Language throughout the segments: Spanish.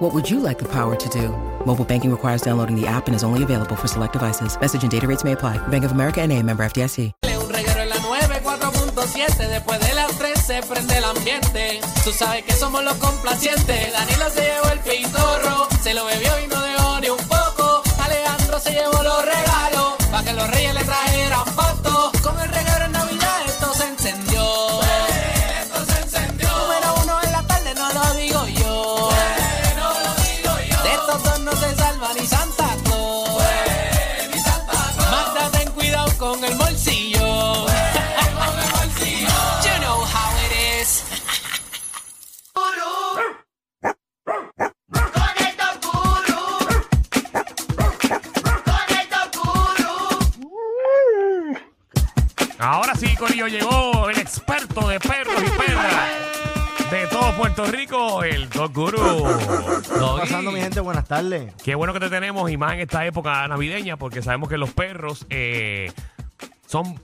What would you like the power to do? Mobile banking requires downloading the app and is only available for select devices. Message and data rates may apply. Bank of America and a member FDIC. Un reguero en la 94.7 Después de las 3 se prende el ambiente Tú sabes que somos los complacientes Danilo se llevó el Corillo, llegó el experto de perros y perras de todo Puerto Rico, el Dog Guru. ¿Qué Doggy. está pasando, mi gente? Buenas tardes. Qué bueno que te tenemos y más en esta época navideña porque sabemos que los perros eh, son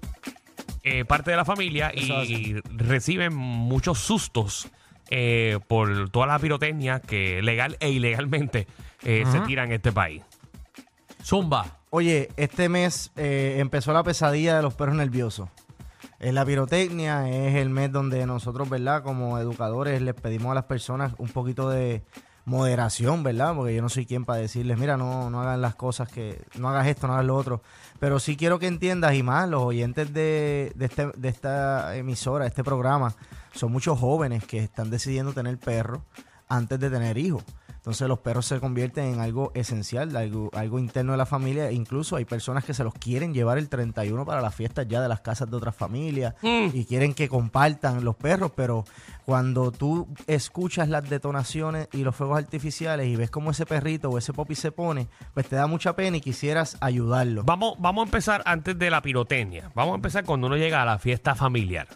eh, parte de la familia Eso y reciben muchos sustos eh, por toda la pirotecnia que legal e ilegalmente eh, se tira en este país. Zumba. Oye, este mes eh, empezó la pesadilla de los perros nerviosos. Es la pirotecnia, es el mes donde nosotros, ¿verdad? Como educadores les pedimos a las personas un poquito de moderación, ¿verdad? Porque yo no soy quien para decirles, mira, no, no hagan las cosas que, no hagas esto, no hagas lo otro. Pero sí quiero que entiendas, y más los oyentes de, de, este- de esta emisora, este programa, son muchos jóvenes que están decidiendo tener perros antes de tener hijos. Entonces los perros se convierten en algo esencial, algo, algo interno de la familia. Incluso hay personas que se los quieren llevar el 31 para las fiestas ya de las casas de otras familias y quieren que compartan los perros, pero cuando tú escuchas las detonaciones y los fuegos artificiales y ves cómo ese perrito o ese popi se pone, pues te da mucha pena y quisieras ayudarlo. Vamos, vamos a empezar antes de la pirotecnia. Vamos a empezar cuando uno llega a la fiesta familiar.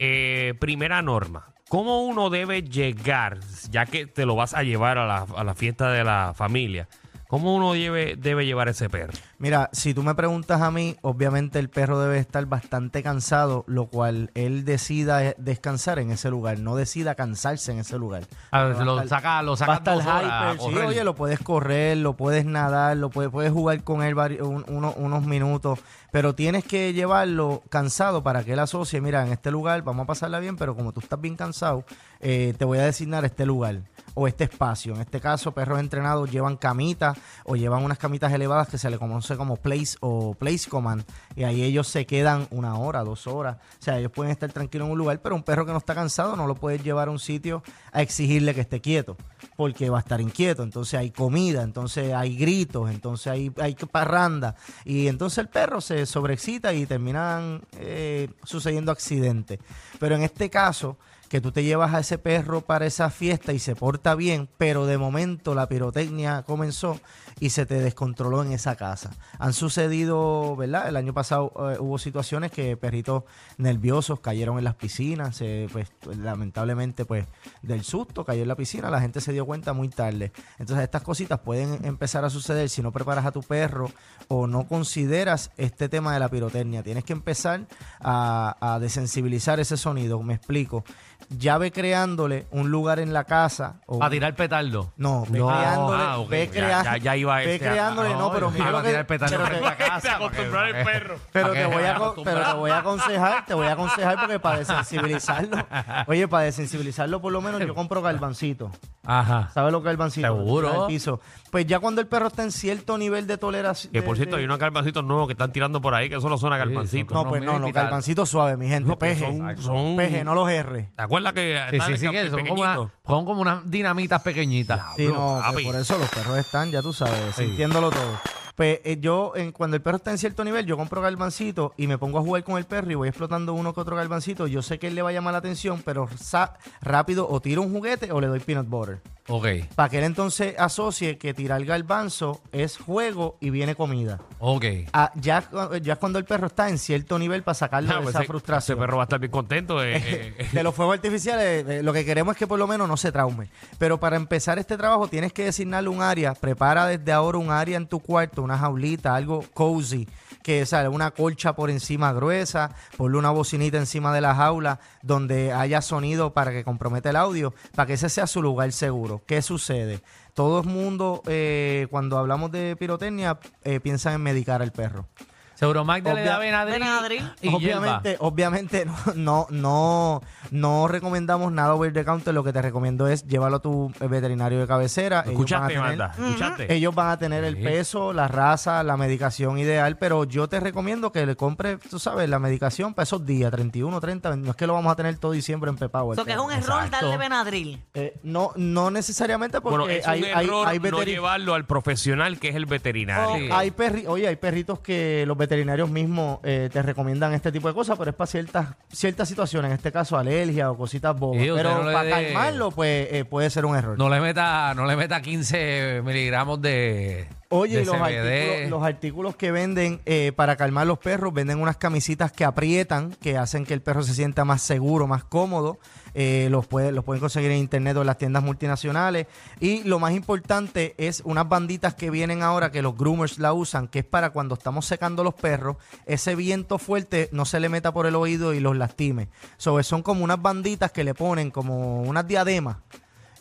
Eh, primera norma. ¿Cómo uno debe llegar, ya que te lo vas a llevar a la, a la fiesta de la familia? ¿Cómo uno debe, debe llevar ese perro? Mira, si tú me preguntas a mí, obviamente el perro debe estar bastante cansado, lo cual él decida eh, descansar en ese lugar, no decida cansarse en ese lugar. A ver, Va a lo estar- saca, lo saca estar dos horas a hyper, sí, oye, lo puedes correr, lo puedes nadar, lo puedes, puedes jugar con él vari- un- uno- unos minutos, pero tienes que llevarlo cansado para que él asocie, mira, en este lugar vamos a pasarla bien, pero como tú estás bien cansado, eh, te voy a designar este lugar o este espacio. En este caso, perros entrenados llevan camitas o llevan unas camitas elevadas que se le conoce como place o place command y ahí ellos se quedan una hora, dos horas. O sea, ellos pueden estar tranquilos en un lugar, pero un perro que no está cansado no lo puedes llevar a un sitio a exigirle que esté quieto porque va a estar inquieto. Entonces hay comida, entonces hay gritos, entonces hay, hay parranda y entonces el perro se sobreexcita y terminan eh, sucediendo accidentes. Pero en este caso que tú te llevas a ese perro para esa fiesta y se porta bien, pero de momento la pirotecnia comenzó y se te descontroló en esa casa. Han sucedido, ¿verdad? El año pasado eh, hubo situaciones que perritos nerviosos cayeron en las piscinas, pues lamentablemente pues del susto cayó en la piscina, la gente se dio cuenta muy tarde. Entonces estas cositas pueden empezar a suceder si no preparas a tu perro o no consideras este tema de la pirotecnia. Tienes que empezar a desensibilizar ese sonido, me explico. Ya ve creándole un lugar en la casa. O A tirar petardo. no, ve No, creándole, ah, ok, ve ya- crea- ya- ya iba ve este a- creándole, no, pero mira va lo a que, tirar petardo pero en te- la casa. Te acostumbrar el perro. pero ¿Para te voy a, Para acon- pero te voy a aconsejar, te voy a aconsejar porque para desensibilizarlo, oye, para desensibilizarlo por lo menos yo compro galvancito. Ajá. ¿Sabes lo que es galvancito? Seguro. Al piso. Pues ya cuando el perro está en cierto nivel de toleración. Que por cierto, hay unos carpancitos nuevos que están tirando por ahí que solo suena carpancitos. No, pues no, no, mini galvancitos suaves, mi gente. No, pero peje. son- son- Peje, no los R. ¿Te acuerdas que Sí, están sí, sí, que son como, pequeñitos? una- son como unas dinamitas pequeñitas. Sí, no, papi. por eso los perros están, ya tú sabes, sintiéndolo todo. Pues eh, yo, en, cuando el perro está en cierto nivel, yo compro galvancito y me pongo a jugar con el perro y voy explotando uno que otro galvancito. Yo sé que él le va a llamar la atención, pero sa- rápido o tiro un juguete o le doy peanut butter. Ok, Para que él entonces asocie que tirar galvanzo es juego y viene comida. ok. Ah, ya, ya cuando el perro está en cierto nivel para sacarlo Ah, de pues esa ese- frustración. Ese perro va a estar bien contento. eh, eh, eh. de los fuegos artificiales, eh, lo que queremos es que por lo menos no se traume. Pero para empezar este trabajo tienes que designarle un área. Prepara desde ahora un área en tu cuarto, una jaulita, algo cozy, que sale una colcha por encima gruesa, ponle una bocinita encima de la jaula donde haya sonido para que comprometa el audio, para que ese sea su lugar seguro. ¿Qué sucede? Todo el mundo, eh, cuando hablamos de pirotecnia, eh, piensan en medicar al perro. Seguro Magda le da Benadryl. Benadryl. y hierba. obviamente, obviamente no, no, no, no recomendamos nada over the counter. Lo que te recomiendo es llevarlo a tu veterinario de cabecera. Ellos van a Escuchaste, tener- Magda. Escuchaste. ellos van a tener el Sí. peso, la raza, la medicación ideal, pero yo te recomiendo que le compres, tú sabes, la medicación para esos días, 31, 30. No es que lo vamos a tener todo diciembre empepado. el Eso que es un error Exacto. darle Benadryl. Eh, no, no necesariamente porque Bueno, es hay, un hay, error hay no veteri- llevarlo al profesional que es el veterinario. Sí. Hay perri oye, hay perritos que los veterinarios mismos eh, te recomiendan este tipo de cosas, pero es para ciertas, ciertas situaciones, en este caso alergia o cositas bobas. Sí, usted pero no le para dé- calmarlo, pues eh, puede ser un error. No le meta, no le meta 15 miligramos de. Oye, los artículos, los artículos que venden eh, para calmar los perros, venden unas camisitas que aprietan, que hacen que el perro se sienta más seguro, más cómodo. Eh, los, puede- los pueden conseguir en internet o en las tiendas multinacionales. Y lo más importante es unas banditas que vienen ahora que los groomers la usan, que es para cuando estamos secando los perros, ese viento fuerte no se le meta por el oído y los lastime. So, son como unas banditas que le ponen como unas diademas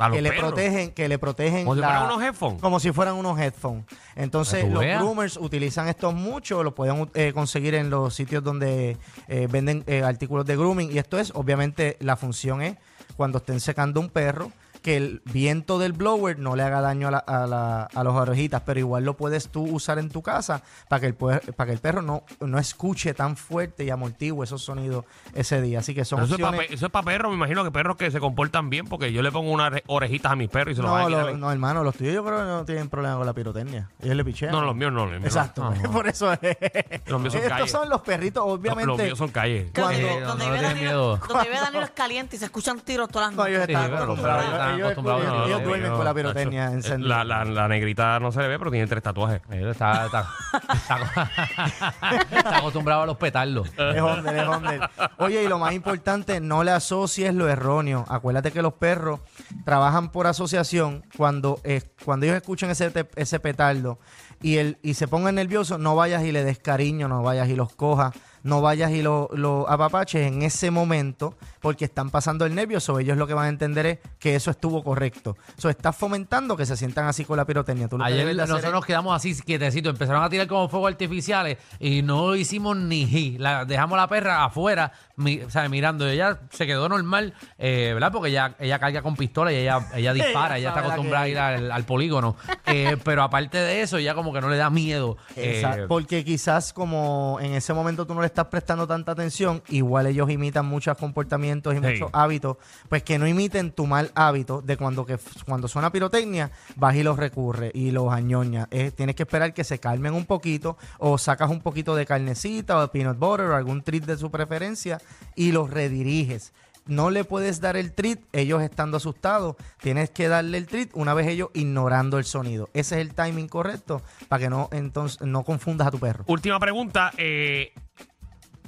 A los que le perros. protegen, que le protegen Como si la- fueran unos headphones. como si fueran unos headphones. Entonces Para que tú los veas. groomers utilizan estos mucho, los pueden eh, conseguir en los sitios donde eh, venden eh, artículos de grooming y esto es, obviamente, la función es cuando estén secando un perro que el viento del blower no le haga daño a, la, a, la- a las orejitas, pero igual lo puedes tú usar en tu casa para que el, puer- para que el perro no, no escuche tan fuerte y amortigue esos sonidos ese día. Así que son eso, es opciones- para, eso es para perros, me imagino que perros que se comportan bien, porque yo le pongo unas ore- orejitas a mis perros y se los No, a lo- no, hermano, los tuyos yo creo que no tienen problema con la pirotecnia. Ellos le pichean. No, los míos no. los míos. Exacto, No, no. por eso es. Los míos son Estos calles. son los perritos, obviamente. Los míos son calles. Cuando- Sí, Donde, no, donde no vive tienen Danilo, miedo. donde vive Danilo es caliente y se escuchan tiros todas las No, ellos noches. están. Están Ellos- ellos- acostumbrados, ellos- no, ellos no, duermen no, con la pirotecnia encendida. La, la, la negrita no se le ve, pero tiene tres tatuajes. Está, está, está- está acostumbrado a los petardos. Es Honda, es. Oye, y lo más importante, no le asocies lo erróneo. Acuérdate que los perros trabajan por asociación. Cuando, eh, cuando ellos escuchan ese, ese petardo y, el, y se pongan nerviosos, no vayas y le des cariño, no vayas y los cojas, no vayas y los lo apapaches en ese momento porque están pasando el nervio. So, ellos lo que van a entender es que eso estuvo correcto. So, estás fomentando que se sientan así con la pirotecnia. Tú lo Ayer hacer nosotros nos quedamos así quietecitos, empezaron a tirar como fuegos artificiales y no hicimos ni ji. La, dejamos la perra afuera, mi- o sea, mirando. Y ella se quedó normal, eh, ¿verdad? Porque ella, ella carga con pistola y ella, ella dispara, ella está acostumbrada a ir al, al polígono. Eh, pero aparte de eso, ella como que no le da miedo. eh, porque quizás como en ese momento tú no le estás prestando tanta atención, igual ellos imitan muchos comportamientos y Sí. muchos hábitos, pues que no imiten tu mal hábito de cuando que cuando suena pirotecnia, vas y los recurre y los añoñas. Eh, tienes que esperar que se calmen un poquito o sacas un poquito de carnecita o de peanut butter o algún treat de su preferencia y los rediriges. No le puedes dar el treat ellos estando asustados. Tienes que darle el treat una vez ellos ignorando el sonido. Ese es el timing correcto para que no entonces no confundas a tu perro. Última pregunta. eh,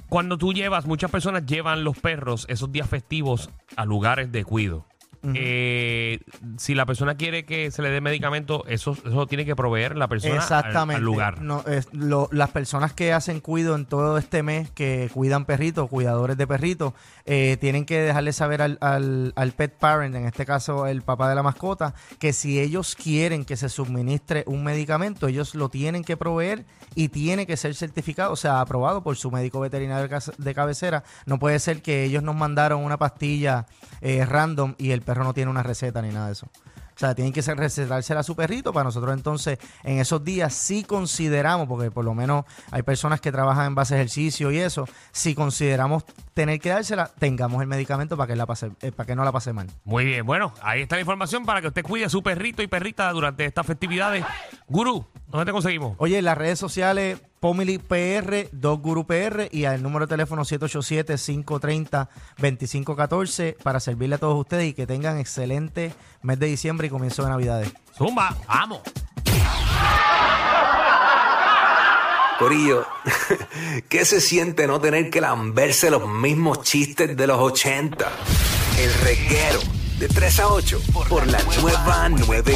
cuando tú llevas, muchas personas llevan los perros esos días festivos a lugares de cuido. Eh, si la persona quiere que se le dé medicamento, eso, eso tiene que proveer la persona Exactamente. al, lugar. No, es lo- las personas que hacen cuido en todo este mes, que cuidan perritos, cuidadores de perritos, eh, tienen que dejarle saber al, al- al pet parent, en este caso el papá de la mascota, que si ellos quieren que se suministre un medicamento, ellos lo tienen que proveer y tiene que ser certificado, o sea, aprobado por su médico veterinario de cabecera. No puede ser que ellos nos mandaron una pastilla eh, random y el perro no tiene una receta ni nada de eso. O sea, tienen que ser recetársela a su perrito para nosotros entonces en esos días sí consideramos, porque por lo menos hay personas que trabajan en base a ejercicio y eso, si consideramos tener que dársela, tengamos el medicamento para que, la pase, eh, para que no la pase mal. Muy bien, bueno, ahí está la información para que usted cuide a su perrito y perrita durante estas festividades. Gurú, ¿dónde te conseguimos? Oye, en las redes sociales, Pomili PR, 2 Guru PR y al número de teléfono 787-530-2514 para servirle a todos ustedes y que tengan excelente mes de diciembre y comienzo de Navidades. Zumba. Vamos. Corillo, ¿qué se siente no tener que lamberse los mismos chistes de los 80? El reguero de 3 a 8 por la nueva 9.